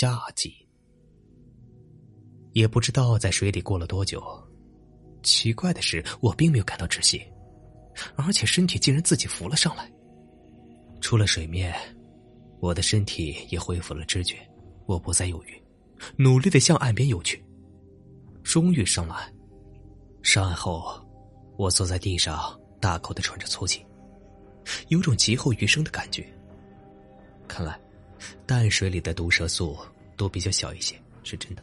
夏季。也不知道在水里过了多久，奇怪的是，我并没有感到窒息，而且身体竟然自己浮了上来。出了水面，我的身体也恢复了知觉，我不再犹豫，努力的向岸边游去。终于上了岸，上岸后，我坐在地上，大口的喘着粗气，有种劫后余生的感觉。看来，淡水里的毒蛇素都比较小一些，是真的。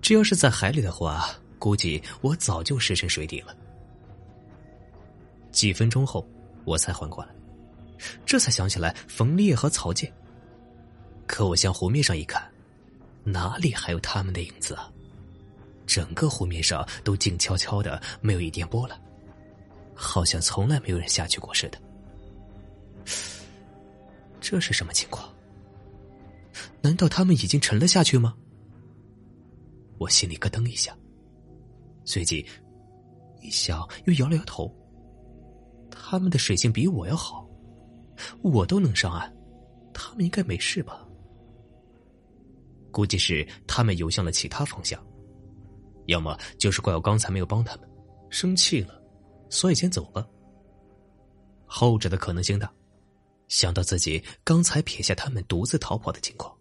这要是在海里的话，估计我早就失身水底了。几分钟后，我才缓过来，这才想起来冯烈和曹健。可我向湖面上一看，哪里还有他们的影子啊？整个湖面上都静悄悄的，没有一点波澜，好像从来没有人下去过似的。这是什么情况？难道他们已经沉了下去吗？我心里咯噔一下，随即一想，又摇了摇头。他们的水性比我要好，我都能上岸，他们应该没事吧？估计是他们游向了其他方向，要么就是怪我刚才没有帮他们，生气了，所以先走了。后者的可能性大。想到自己刚才撇下他们独自逃跑的情况，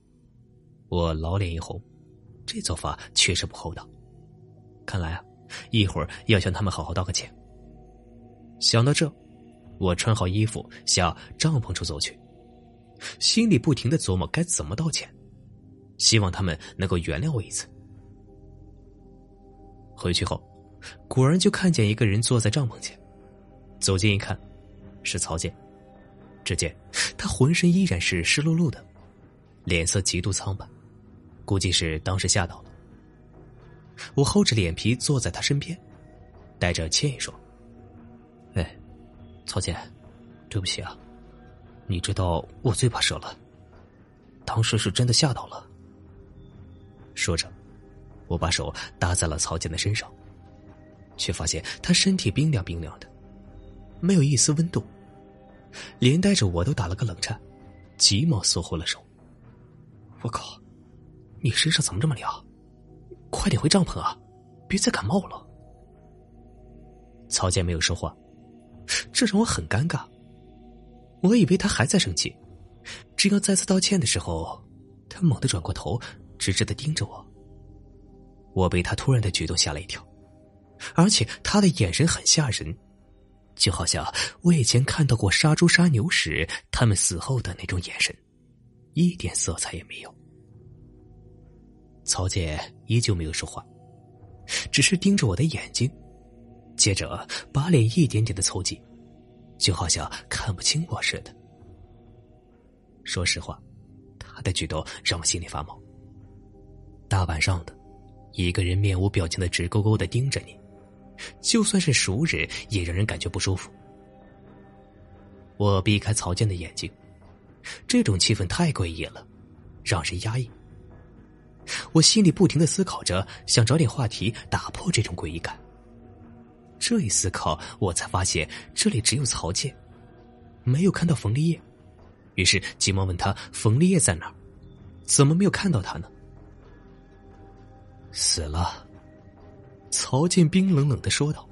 我老脸一红。这做法确实不厚道，看来啊，一会儿要向他们好好道个歉。想到这，我穿好衣服向帐篷处走去，心里不停的琢磨该怎么道歉，希望他们能够原谅我一次。回去后，果然就看见一个人坐在帐篷前，走近一看，是曹健。只见他浑身依然是湿漉漉的，脸色极度苍白。估计是当时吓到了，我厚着脸皮坐在他身边，带着歉意说：“哎，曹健，对不起啊，你知道我最怕蛇了，当时是真的吓到了。”说着，我把手搭在了曹健的身上，却发现他身体冰凉冰凉的，没有一丝温度，连带着我都打了个冷颤，急忙缩回了手。我靠！你身上怎么这么凉？快点回帐篷啊！别再感冒了。曹健没有说话，这让我很尴尬。我以为他还在生气，正要再次道歉的时候，他猛地转过头，直直的盯着我。我被他突然的举动吓了一跳，而且他的眼神很吓人，就好像我以前看到过杀猪杀牛时他们死后的那种眼神，一点色彩也没有。曹健依旧没有说话，只是盯着我的眼睛，接着把脸一点点的凑近，就好像看不清我似的。说实话，他的举动让我心里发毛。大晚上的，一个人面无表情的直勾勾的盯着你，就算是熟人也让人感觉不舒服。我避开曹健的眼睛，这种气氛太诡异了，让人压抑。我心里不停的思考着，想找点话题打破这种诡异感。这一思考，我才发现这里只有曹健，没有看到冯立业。于是急忙问他：“冯立业在哪？怎么没有看到他呢？”死了。曹健冰冷冷的说道。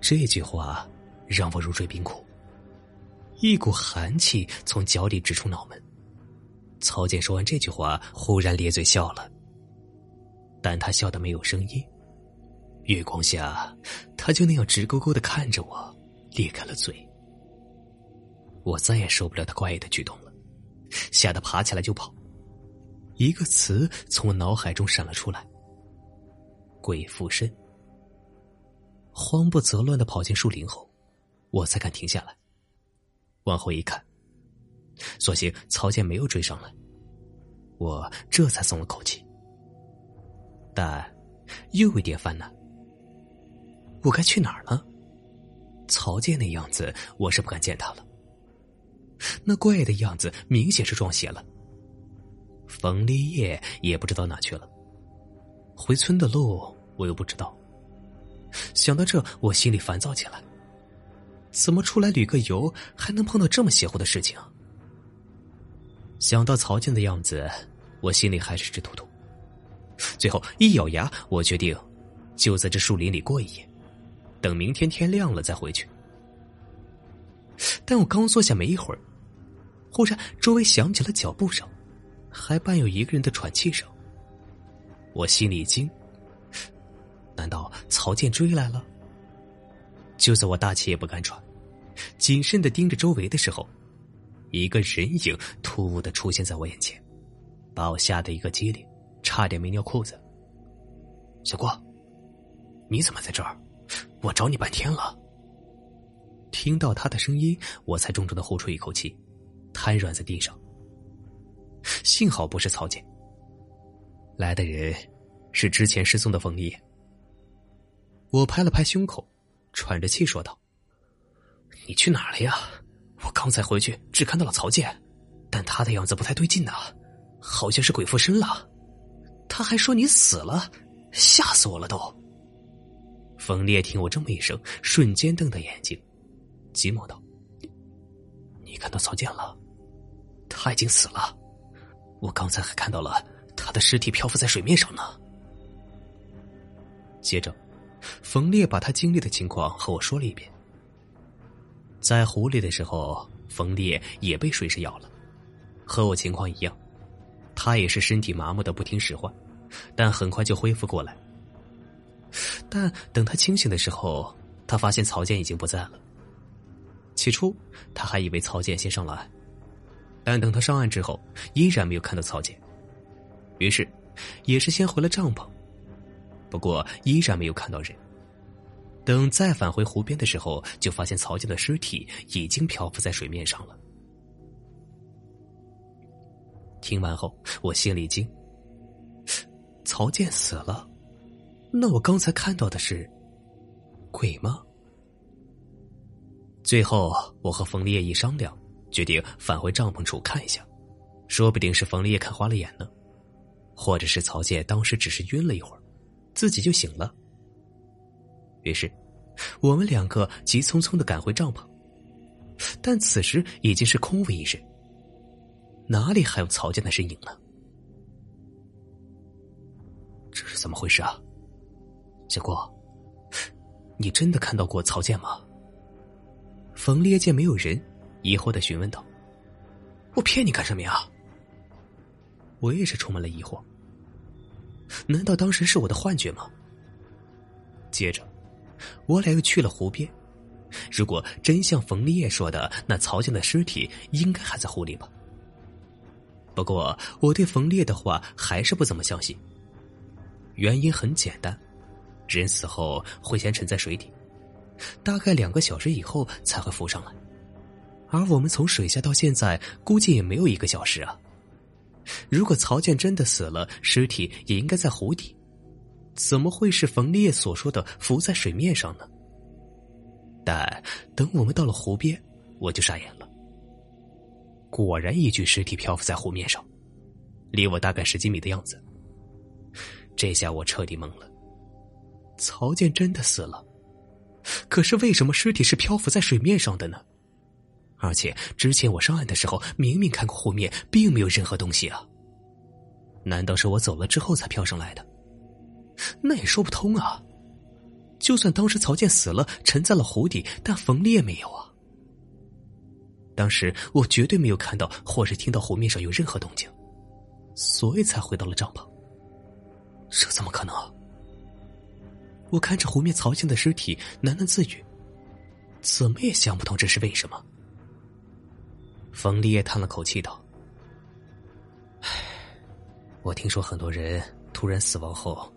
这句话让我如坠冰窟，一股寒气从脚底直冲脑门。曹健说完这句话，忽然咧嘴笑了，但他笑的没有声音。月光下，他就那样直勾勾的看着我，裂开了嘴。我再也受不了他怪异的举动了，吓得爬起来就跑。一个词从我脑海中闪了出来：鬼附身。慌不择乱的跑进树林后，我才敢停下来，往后一看。所幸曹健没有追上来，我这才松了口气。但又有点烦恼，我该去哪儿呢？曹健那样子，我是不敢见他了。那怪的样子，明显是撞邪了。冯立业也不知道哪去了，回村的路我又不知道。想到这，我心里烦躁起来。怎么出来旅个游，还能碰到这么邪乎的事情？想到曹健的样子，我心里还是直突突。最后一咬牙，我决定就在这树林里过一夜，等明天天亮了再回去。但我刚坐下没一会儿，忽然周围响起了脚步声，还伴有一个人的喘气声。我心里一惊，难道曹健追来了？就在我大气也不敢喘，谨慎的盯着周围的时候，一个人影突兀的出现在我眼前，把我吓得一个激灵，差点没尿裤子。小郭，你怎么在这儿？我找你半天了。听到他的声音，我才重重的呼出一口气，瘫软在地上。幸好不是曹健。来的人是之前失踪的冯丽。我拍了拍胸口，喘着气说道：“你去哪了呀？刚才回去只看到了曹健，但他的样子不太对劲呐，好像是鬼附身了。他还说你死了，吓死我了都。”冯烈听我这么一声，瞬间瞪大眼睛。急忙道：“你看到曹健了？他已经死了。我刚才还看到了他的尸体漂浮在水面上呢。”接着，冯烈把他经历的情况和我说了一遍。在湖里的时候，冯烈也被水蛇咬了，和我情况一样，他也是身体麻木的不听使唤，但很快就恢复过来。但等他清醒的时候，他发现曹健已经不在了。起初，他还以为曹健先上了岸，但等他上岸之后，依然没有看到曹健。于是，也是先回了帐篷，不过依然没有看到人。等再返回湖边的时候，就发现曹健的尸体已经漂浮在水面上了。听完后，我心里惊：曹健死了？那我刚才看到的是鬼吗？最后，我和冯立业一商量，决定返回帐篷处看一下，说不定是冯立业看花了眼呢，或者是曹健当时只是晕了一会儿，自己就醒了。于是，我们两个急匆匆的赶回帐篷，但此时已经是空无一人，哪里还有曹健的身影呢？这是怎么回事啊？小郭，你真的看到过曹健吗？冯烈见没有人，疑惑的询问道：“我骗你干什么呀？”我也是充满了疑惑。难道当时是我的幻觉吗？接着，我俩又去了湖边。如果真像冯立业说的，那曹健的尸体应该还在湖里吧？不过，我对冯烈的话还是不怎么相信。原因很简单，人死后会先沉在水底。大概两个小时以后才会浮上来，而我们从水下到现在估计也没有一个小时啊。如果曹健真的死了，尸体也应该在湖底，怎么会是冯烈所说的浮在水面上呢？但等我们到了湖边，我就傻眼了。果然，一具尸体漂浮在湖面上，离我大概十几米的样子。这下我彻底懵了，曹健真的死了。可是为什么尸体是漂浮在水面上的呢？而且之前我上岸的时候明明看过湖面，并没有任何东西啊。难道是我走了之后才飘上来的？那也说不通啊。就算当时曹健死了，沉在了湖底，但冯烈没有啊。当时我绝对没有看到或是听到湖面上有任何动静，所以才回到了帐篷。这怎么可能？我看着湖面曹健的尸体，喃喃自语：“怎么也想不通这是为什么。”冯立业叹了口气道：“唉，我听说很多人突然死亡后，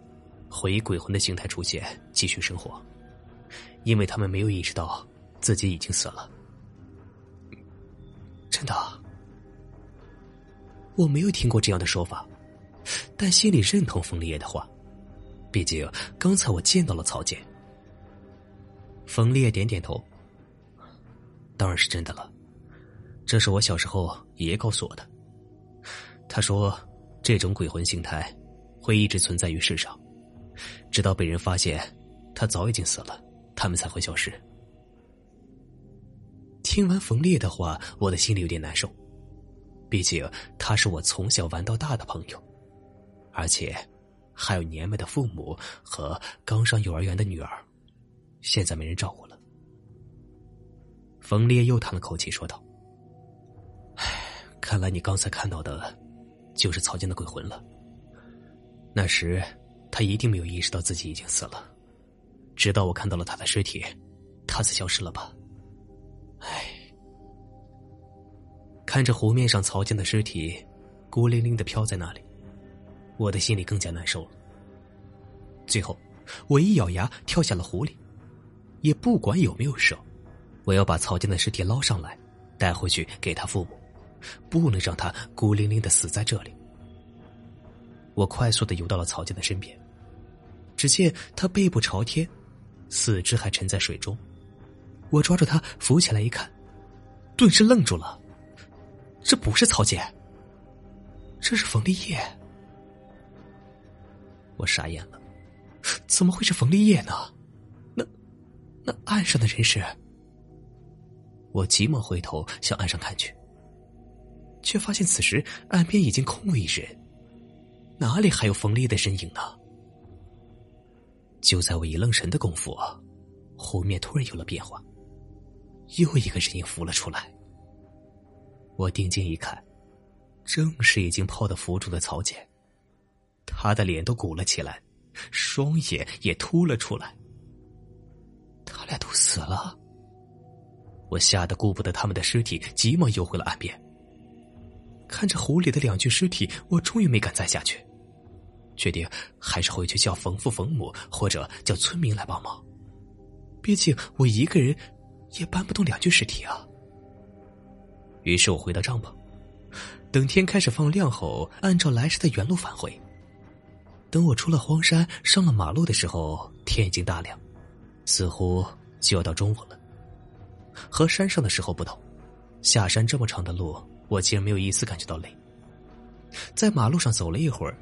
会以鬼魂的形态出现，继续生活，因为他们没有意识到自己已经死了。真的？我没有听过这样的说法，但心里认同冯立业的话。”毕竟刚才我见到了曹健。冯烈点点头，当然是真的了。这是我小时候爷爷告诉我的。他说，这种鬼魂形态会一直存在于世上，直到被人发现他早已经死了，他们才会消失。听完冯烈的话，我的心里有点难受。毕竟他是我从小玩到大的朋友，而且还有年迈的父母和刚上幼儿园的女儿，现在没人照顾了。冯烈又叹了口气说道：“唉，看来你刚才看到的，就是曹健的鬼魂了。那时他一定没有意识到自己已经死了，直到我看到了他的尸体，他才消失了吧？唉。”看着湖面上曹健的尸体，孤零零的飘在那里，我的心里更加难受了。最后，我一咬牙跳下了湖里，也不管有没有蛇，我要把曹健的尸体捞上来，带回去给他父母，不能让他孤零零的死在这里。我快速的游到了曹健的身边，只见他背部朝天，四肢还沉在水中。我抓住他扶起来一看，顿时愣住了。这不是曹杰，这是冯立业。我傻眼了，怎么会是冯立业呢？那那岸上的人是？我急忙回头向岸上看去，却发现此时岸边已经空无一人，哪里还有冯立业的身影呢？就在我一愣神的功夫，湖面突然有了变化，又一个人影浮了出来。我定睛一看，正是已经泡得浮肿的曹健。他的脸都鼓了起来，双眼也凸了出来。他俩都死了。我吓得顾不得他们的尸体，急忙游回了岸边。看着湖里的两具尸体，我终于没敢再下去，决定还是回去叫冯父冯母或者叫村民来帮忙。毕竟我一个人也搬不动两具尸体啊。于是我回到帐篷，等天开始放亮后，按照来时的原路返回。等我出了荒山，上了马路的时候，天已经大亮，似乎就要到中午了。和山上的时候不同，下山这么长的路，我竟然没有一丝感觉到累。在马路上走了一会儿，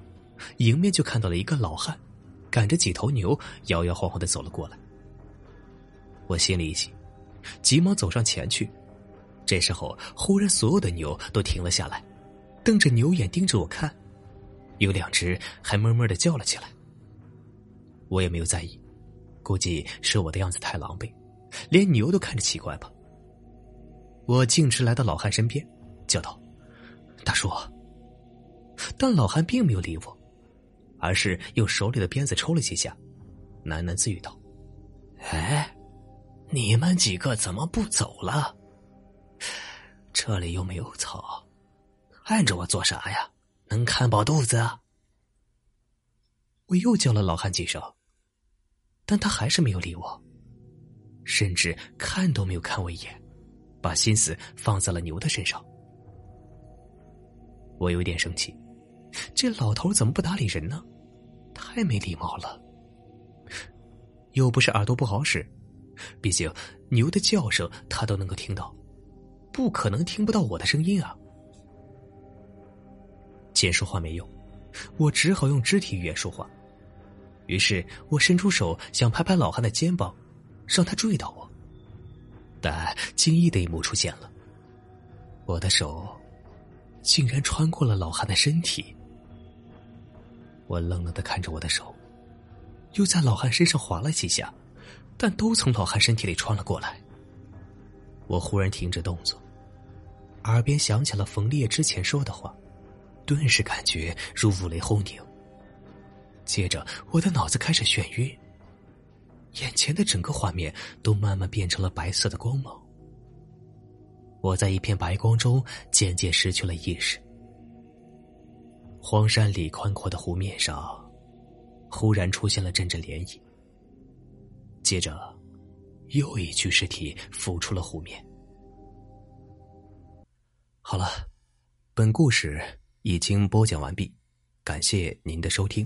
迎面就看到了一个老汉，赶着几头牛，摇摇晃晃的走了过来。我心里一喜，急忙走上前去。这时候，忽然所有的牛都停了下来，瞪着牛眼盯着我看，有两只还哞哞的叫了起来。我也没有在意，估计是我的样子太狼狈，连牛都看着奇怪吧。我径直来到老汉身边，叫道：“大叔。”但老汉并没有理我，而是用手里的鞭子抽了几下，喃喃自语道：“哎，你们几个怎么不走了？”这里又没有草，看着我做啥呀？能看饱肚子？我又叫了老汉几声，但他还是没有理我，甚至看都没有看我一眼，把心思放在了牛的身上。我有点生气，这老头怎么不搭理人呢？太没礼貌了！又不是耳朵不好使，毕竟牛的叫声他都能够听到。不可能听不到我的声音啊！见说话没用，我只好用肢体语言说话。于是我伸出手想拍拍老汉的肩膀，让他注意到我。但惊异的一幕出现了，我的手竟然穿过了老汉的身体。我愣愣的看着我的手，又在老汉身上划了几下，但都从老汉身体里穿了过来。我忽然停止动作。耳边响起了冯烈之前说的话，顿时感觉如五雷轰顶。接着，我的脑子开始眩晕，眼前的整个画面都慢慢变成了白色的光芒。我在一片白光中渐渐失去了意识。荒山里宽阔的湖面上，忽然出现了阵阵涟漪。接着，又一具尸体浮出了湖面。好了，本故事已经播讲完毕，感谢您的收听。